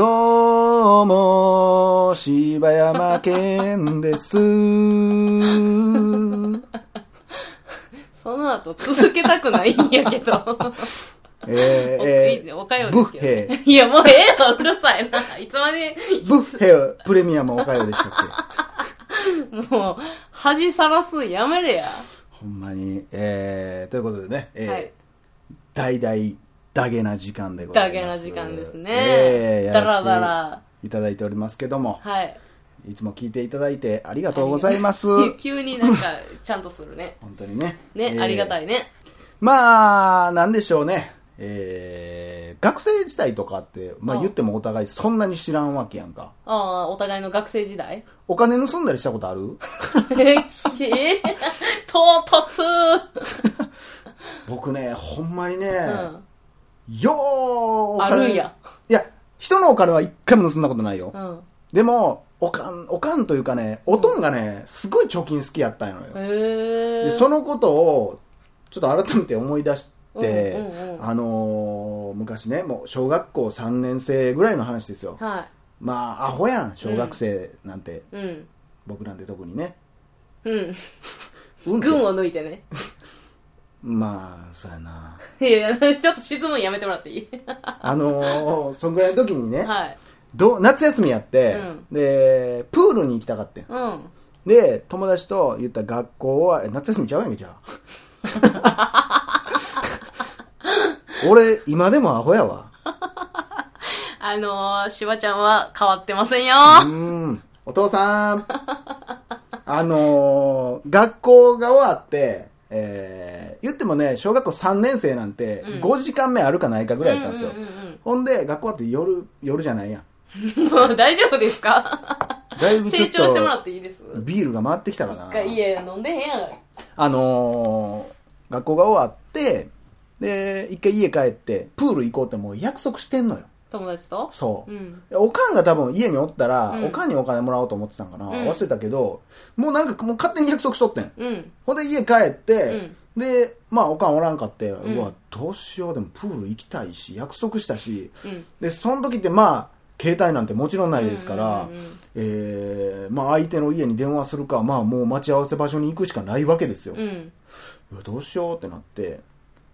どうも、柴山健です。その後続けたくないんやけど。えー、えおおかよブッですけど、ヘね。いや、もうええわ、うるさいな。いつまで、ブッフェプレミアムおかよでしたっけ？もう、恥さらすんやめれや。ほんまに、えー、ということでね、えーはい。大々ダゲな時間でございます。だけな時間ですね。えー、だらだやら。いただいておりますけども、はい。いつも聞いていただいてありがとうございます。急になんか、ちゃんとするね。本当にね。ね、えーありがたいね。まあ、なんでしょうね。えー、学生時代とかって、まああ言ってもお互いそんなに知らんわけやんか。ああ、お互いの学生時代？お金盗んだりしたことある？え、きえ 唐突僕ね、ほんまにね、うん。よーあるんや。いや、人のお金は一回も盗んだことないよ。うん。でも、おかん、おかんというかね、おとんがね、すごい貯金好きやったんよ。へえ。でそのことを、ちょっと改めて思い出して、あのー昔ね、もう小学校3年生ぐらいの話ですよ。はまあ、アホやん、小学生なんて。い。うん。僕なんて特にね。うん。うん群を抜いてね。まあ、そうやな。いやいや、ちょっと質問やめてもらっていい？あのー、そんぐらいの時にね、はい。ど夏休みやって、うんで、プールに行きたかってん。うん。で、友達と言った学校は、え夏休みちゃうやんけ、じゃあ。俺、今でもアホやわ。あのー、しばちゃんは変わってませんよ。うーん。お父さん。あのー、学校が終わって、えー、言ってもね、小学校3年生なんて、うん5時間目あるかないかぐらいやったんですよ。ほんで、学校終わって夜、夜じゃないやん。う んもう大丈夫ですか？だいぶ成長してもらっていいです？ビールが回ってきたかな一。回家飲んでへんやがあのー、学校が終わって、で、一回家帰って、プール行こうってもう約束してんのよ。友達と？そうう。ん。おかんが多分家におったら、うんおかんにお金もらおうと思ってたんかな、ん忘れたけど、もうなんかもう勝手に約束しとってん。うん。ほんで家帰って、で、まあおかんおらんかって、ううんわ、どうしよう、でもプール行きたいし、約束したし、うん。で、その時ってまあ、携帯なんてもちろんないですから、うんうんうんえー、まあ相手の家に電話するか、まあもう待ち合わせ場所に行くしかないわけですよ。うん。どうしようってなって、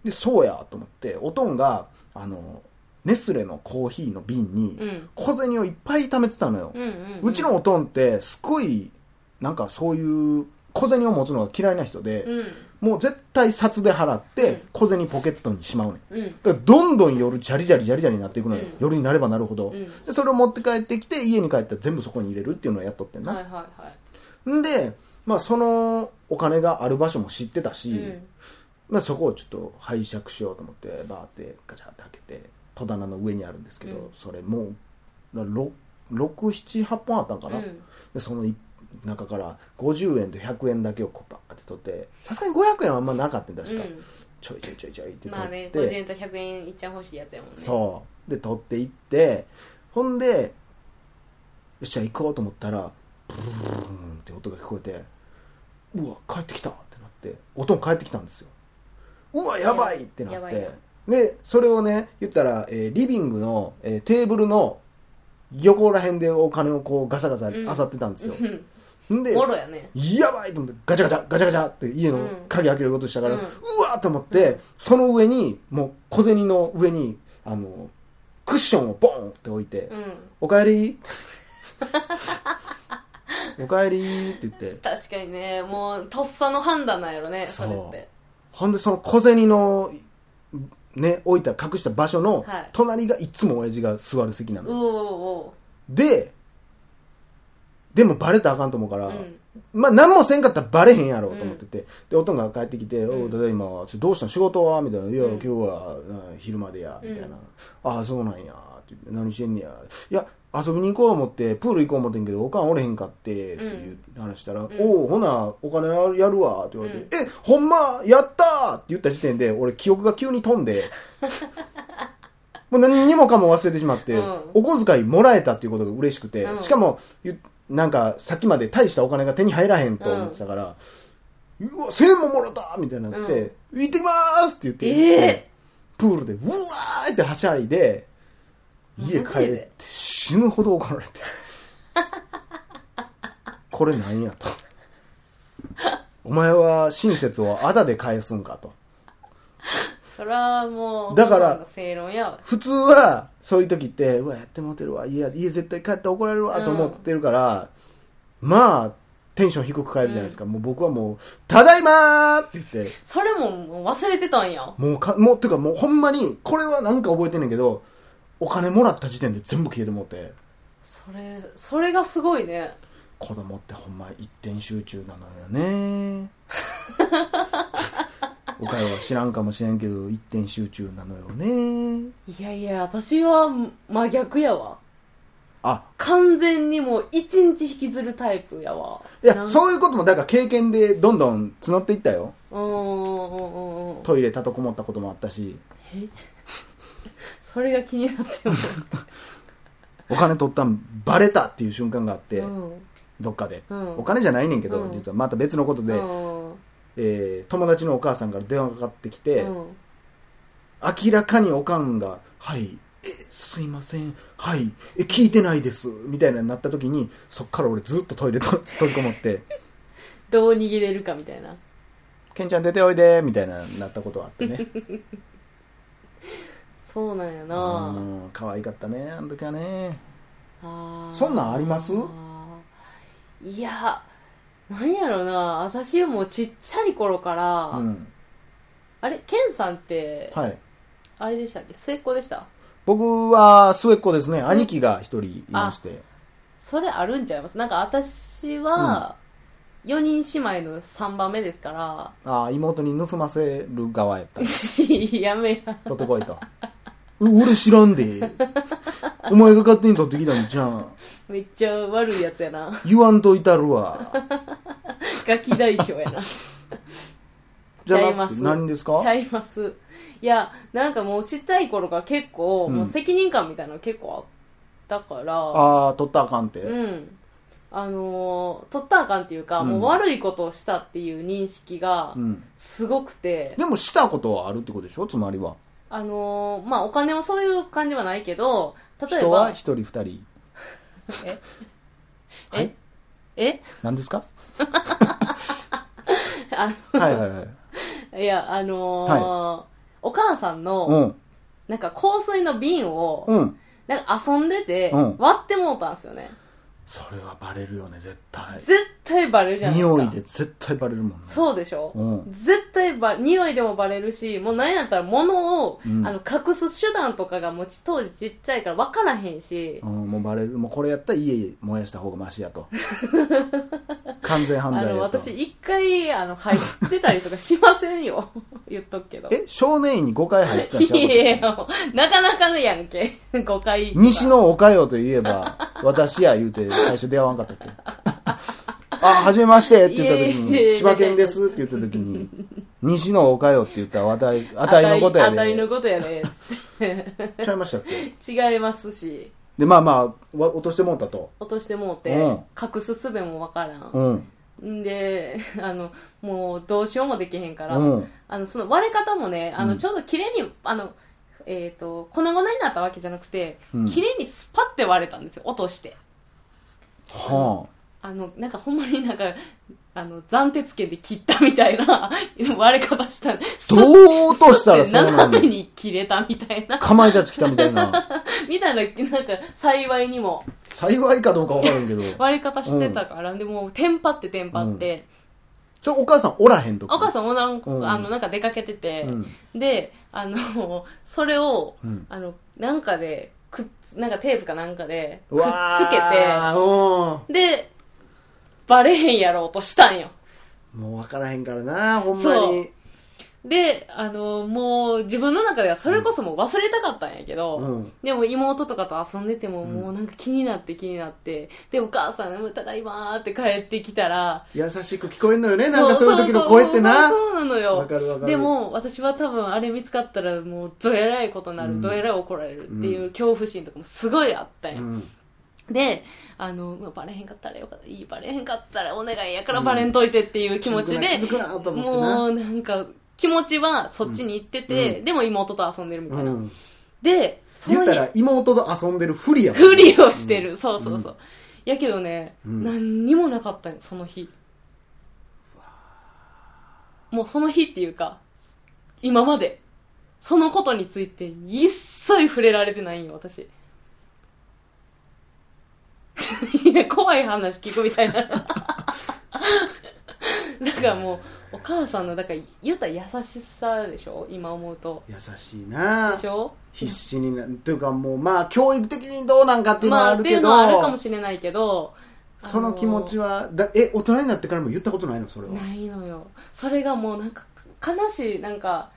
で、そうやと思って、おとんが、あの、ネスレのコーヒーの瓶にうん、小銭をいっぱい貯めてたのよ。うちのおとんって、すごい、なんかそういう小銭を持つのが嫌いな人で、うん。もう絶対札で払っうんて、小銭ポケットにしまうねん。うん。だからどんどん夜ジャリジャリジャリジャリになっていくのよ。うん夜になればなるほど、うんで。それを持って帰ってきて、家に帰ったら全部そこに入れるっていうのをやっとってんな。はいはいはい。んで、まあそのお金がある場所も知ってたし、うん。まあ、そこをちょっと拝借しようと思ってバーってガチャって開けて戸棚の上にあるんですけど、うん。それもう678本あったんかな、うん。でそのい中から50円と100円だけをこうバーって取ってさすがに500円はあんまなかったんだ確か、うん。ちょいちょいちょいちょいって取まあね、って、50円と100円いっちゃ欲しいやつやもんね。そう。で取っていってほんでよっしゃ行こうと思ったらブルーンって音が聞こえてうわ帰ってきたってなって音も帰ってきたんですようわやばいってなっやばいなてでそれをね言ったら、えーリビングの、えーテーブルの横ら辺でお金をこうガサガサうん漁ってたんですよ、うん。んでもろやね。やばいと思ってガチャガチャガチャガチャって家の鍵開けることしたから、ううんわーと思って、その上にもう小銭の上にあのクッションをボーンって置いてうん。「おかえり」おかえりって言って確かにね、もう、とっさの判断なんやろね、それって。ほんでその小銭のね置いた隠した場所のはい隣がいつも親父が座る席なうの、おうででもバレたらあかんと思うから。うん。まあ、何もせんかったらバレへんやろうと思ってて、で、おとんが帰ってきて、うん。おう、ただいま、どうしたん？仕事は？みたいな。いや、うん。今日は、うん昼までや、みたいな。ああ、そうなんや、って何してんねや。いや、遊びに行こう思って、プール行こう思ってんけど、おかんおれへんかって、っていう話したら、おう、ほな、お金やるわ、って言われて、え、ほんま、やった！ーって言った時点で、俺、記憶が急に飛んで、もう何にもかも忘れてしまって、うん。お小遣いもらえたっていうことが嬉しくて、うん。しかも、ゆなんか、さっきまで大したお金が手に入らへんと思ってたから、うわ、1000円ももらったみたいになって、行ってきまーすって言って、ええプールで、うわーってはしゃいで、家帰っマジでて、シ死ぬほど怒られて。これなんやと。お前は親切をあだで返すんかと。そらもう、だから正論やわ。普通は、そういう時って、うわ、やってもうてるわ、家、家絶対帰って怒られるわ、と思ってるから、まあ、テンション低く帰るじゃないですか。もう僕はもう、ただいまーって言って、それも忘れてたんや。もうか、もう、てかもうほんまに、これはなんか覚えてんねんけど、お金もらった時点で全部消えてもうて、それ、それがすごいね。子供ってほんま一点集中なのよね。おかよは知らんかもしれんけど、一点集中なのよね。いやいや、私は真逆やわ。あ、完全にもう一日引きずるタイプやわ。いや、そういうことも、だから経験でどんどん募っていったよ。トイレ立てこもったこともあったし、それが気になっても。お金取ったんバレたっていう瞬間があって、うん。どっかで。うんお金じゃないねんけど、うん実はまた別のことで、うんえー友達のお母さんから電話がかかってきて、うん明らかにおかんが、はい、え、すいません、はい、え、聞いてないです、みたいなになった時に、そっから俺ずっとトイレと飛びこもって、どう逃げれるかみたいな。ケンちゃん出ておいで、みたいななったことがあってね。そうなんやうな。ん、可愛かったね、あの時はね。あーそんなんあります？いや、なんやろな。私もうちっちゃい頃から、うん。あれ、ケンさんって、はい。あれでしたっけ？末っ子でした？僕は末っ子ですね。兄貴が一人いまして。それあるんちゃいます？なんか私は、4人姉妹の3番目ですから、ああ、妹に盗ませる側やった。やめや。取ってこいと。う俺知らんで。お前が勝手に取ってきたんじゃん。めっちゃ悪いやつやな。言わんといたるわ。ガキ大将やな。じゃちゃいますなくて何ですか？ちゃいます。いや、なんかもうちっちゃい頃から結構、うんもう責任感みたいなの結構あったから、ああ、取ったらあかんって。うん。あのー取ったらあかんっていうか、うんもう悪いことをしたっていう認識がうん。すごくて、でもしたことはあるってことでしょ？つまりは。あのーまあ、お金もそういう感じはないけど、例えば、人は一人二人。え？はい？え？何ですか？あはいはいはい。の、いや、あのーお母さんうの、ん。なんか香水の瓶を、うん。なんか遊んでて、うん割ってもうたんですよね。それはバレるよね、絶対。絶対バレるじゃないですか。匂いで絶対バレるもんね。そうでしょ、うん絶対ば、匂いでもバレるし、もう何やったら物を、うんあの、隠す手段とかがもうち当時ちっちゃいから分からへんし、うん、もうバレる。もうこれやったら家燃やした方がマシやと。完全犯あの、罪やと。私一回、あの、入ってたりとかしませんよ。言っとくけど。え、少年院に5回入ったんちゃ やいや、もうなかなかのやんけ。誤解。西のおかよといえば、私や言うて最初出会わんかったっけ？あ、はじめましてって言った時いやいやいやに、柴犬ですって言った時に、西のおかよって言ったら、あたい、あたいのことやで。あたいのことやね。ちゃいましたっけ？て違いますし、で、まあまあ、わ落としてもうたと。落としてもうて、うん隠す術もわからん。うん。んで、あの、もうどうしようもできへんから、うん。あの、その割れ方もね、あの、うんちょうど綺麗に、あの、えっ、と、粉々になったわけじゃなくて、うん綺麗にスパって割れたんですよ、落として。はあの、なんかほんまになんか、あの、斬鉄剣で切ったみたいな割れ方した。スッどう落としたらそうな斜めに切れたみたいなあ。。かまいたち来たみたいな。みたいな、なんか、幸いにも幸いかどうかわからんけど。割れ方してたから、でもう、テンパってテンパって、それお母さんおらへんとお母さんもなんか、うんあの、なんか出かけてて、うん。で、あの、それを、うんあの、なんかで、くなんかテープかなんかで、くっつけーて、で、バレへんやろうとしたんよ。うん。もうわからへんからな、ほんまに。で、あの、もう自分の中ではそれこそもう忘れたかったんやけど、うんでも妹とかと遊んでてもんもうなんか気になって気になって、で、お母さん、ただいまーって帰ってきたら、優しく聞こえんのよね、なんかそういう時の声ってな。そうなのよ。わかるわかるでも、私は多分あれ見つかったらもうどえらいことになる、うんどえらい怒られるっていう恐怖心とかもすごいあったんや。うん。で、あの、まあバレへんかったらよかった、いい、バレへんかったらお願いやからバレんといてっていう気持ちで、もうなんか、気持ちはそっちに行ってて、でも妹と遊んでるみたいな。うん。で、そ言ったら、妹と遊んでるふりやふりをしてる。そうそうそう。やけどね、うん何にもなかったよ、その日。もうその日っていうか、今まで、そのことについて一切触れられてないんよ、私。いや、怖い話聞くみたいな。だからもう、お母さんの、だから言ったら優しさでしょ？今思うと。優しいな。でしょ？必死になというかもうまあ教育的にどうなんかっていうのはまあ、っていあるけど、うのはあるかもしれないけど、その気持ちはだえ大人になってからも言ったことないの？それは。ないのよ。それがもうなんか悲しいなんか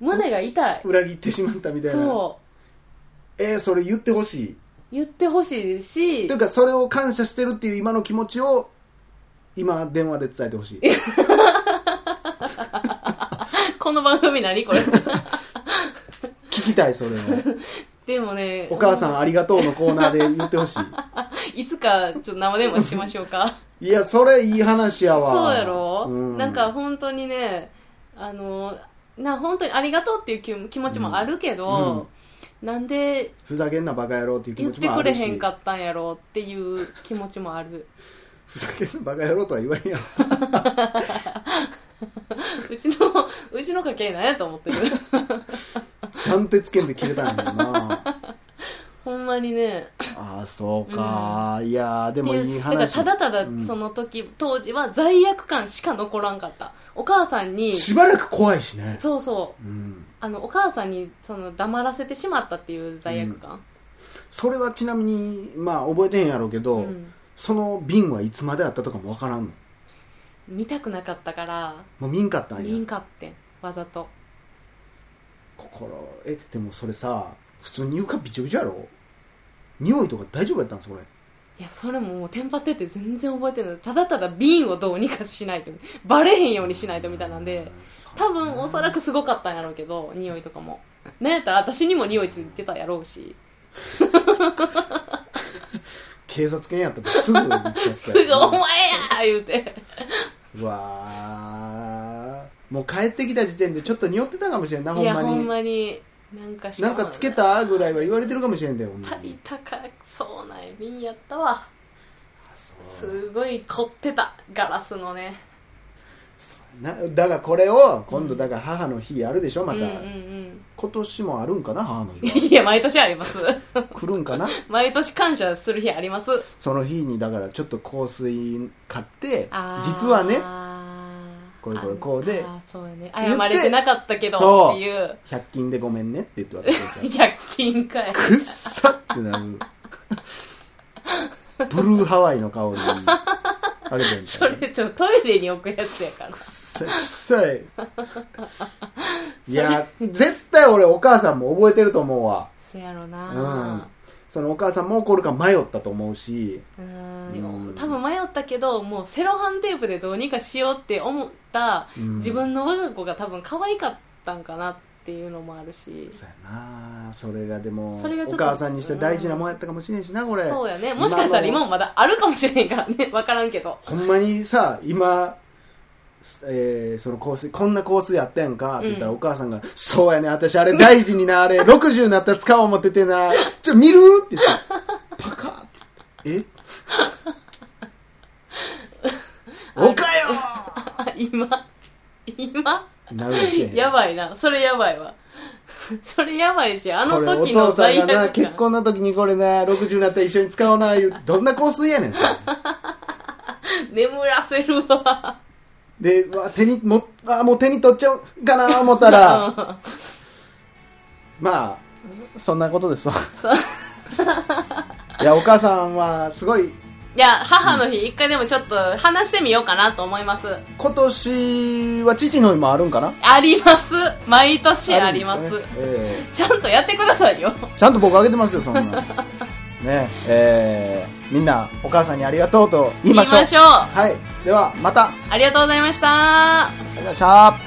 胸が痛い。裏切ってしまったみたいな。そえーそれ言ってほしい言ってほしいしというかそれを感謝してるっていう今の気持ちを今電話で伝えてほしい。この番組何？これ。聞きたいそれをでもねお母さんありがとうのコーナーで言ってほしい。つかちょっと生電話しましょうか。いいやそれいい話やわ。そうやろ、うん。なんか本当にねあのな本当にありがとうっていう気気持ちもあるけど、なんでふざけんなバカ野郎っていう気言持ちもあるし。ってくれへんかったんやろうっていう気持ちもある。ふざけんなバカ野郎とは言わんやん うちのうちの家系なんやと思ってる。三鉄剣で切れたんやなほんまにね。ああそうか、いやーでもいいだから話ただただうん。その時、当時は罪悪感しか残らんかった。お母さんに。しばらく怖いしね。そうそう。うん。あのお母さんにその黙らせてしまったっていう罪悪感、それはちなみにまあ覚えてへんやろうけど、うん。その瓶はいつまであったとかもわからんの？見たくなかったから。もう見んかったん見やんかってんわざと。心えでもそれさ普通に床びちょびちょやろ？匂いとか大丈夫やったんそれ？いやそれももうテンパってて全然覚えてない。ただただ瓶をどうにかしないとバレへんようにしないとみたいなんで。多分おそらくすごかったんやろうけど匂いとかも。なんやったら私にも匂いついてたやろうし。警察犬やったらすぐすぐ「お前や!」言うて。うわー。もう帰ってきた時点でちょっと匂ってたかもしれんなほいやほんんまにまになんかなんかつけたぐらいは言われてるかもしれんだよほんま足りに高そうな瓶やったわ。そうすごい凝ってたガラスのね。な。だからこれを今度だから母の日あるでしょまた、うんうんうん。今年もあるんかな母の日 いや毎年あります。来るんかな？毎年感謝する日あります。その日にだからちょっと香水買ってあー。実はねこれこれこうであーそうやね。謝れてなかったけどっていう。100均でごめんねって言って渡して100均かい。くっさってなる。ブルーハワイの香りあれじゃんそれちょっとトイレに置くやつやから。くっさい。くっさいいや絶対俺お母さんも覚えてると思うわ。そやろうん。なそのお母さんも怒るか迷ったと思うし。ううん。ん多分迷ったけどもうセロハンテープでどうにかしようって思ったうん。自分の我が子が多分可愛かったんかなっていうのもあるし。そうやな。それがでもそれがお母さんにして大事なもんやったかもしれんしなこれ。そうやね。もしかしたら今もまだあるかもしれへんからね。分からんけど。ほんまにさ今えーその香水こんな香水あったやんかって言ったら、うんお母さんが「そうやね私あれ大事になあれ 60になったら使おう思っててなちょ見る?」って言って。パカーって「え？おかよ!あ 今今」なるやばいな。それやばいわ。それやばいしあの時の父さん罪悪がな結感婚の時にこれな60になったら一緒に使おうな言うて。どんな香水やねん眠らせるわでうわ手にもあもう手に取っちゃうかな思ったら。まあそんなことですわ。いやお母さんはすごい。いや母の日一回でもちょっと話してみようかなと思います。今年は父の日もあるんかな？あります。毎年ありまするんですね。えちゃんとやってくださいよ。えちゃんと僕あげてますよそんな。ねえーみんなお母さんにありがとうと言いましょう。はい。ではまた。ありがとうありがとうございました。ございました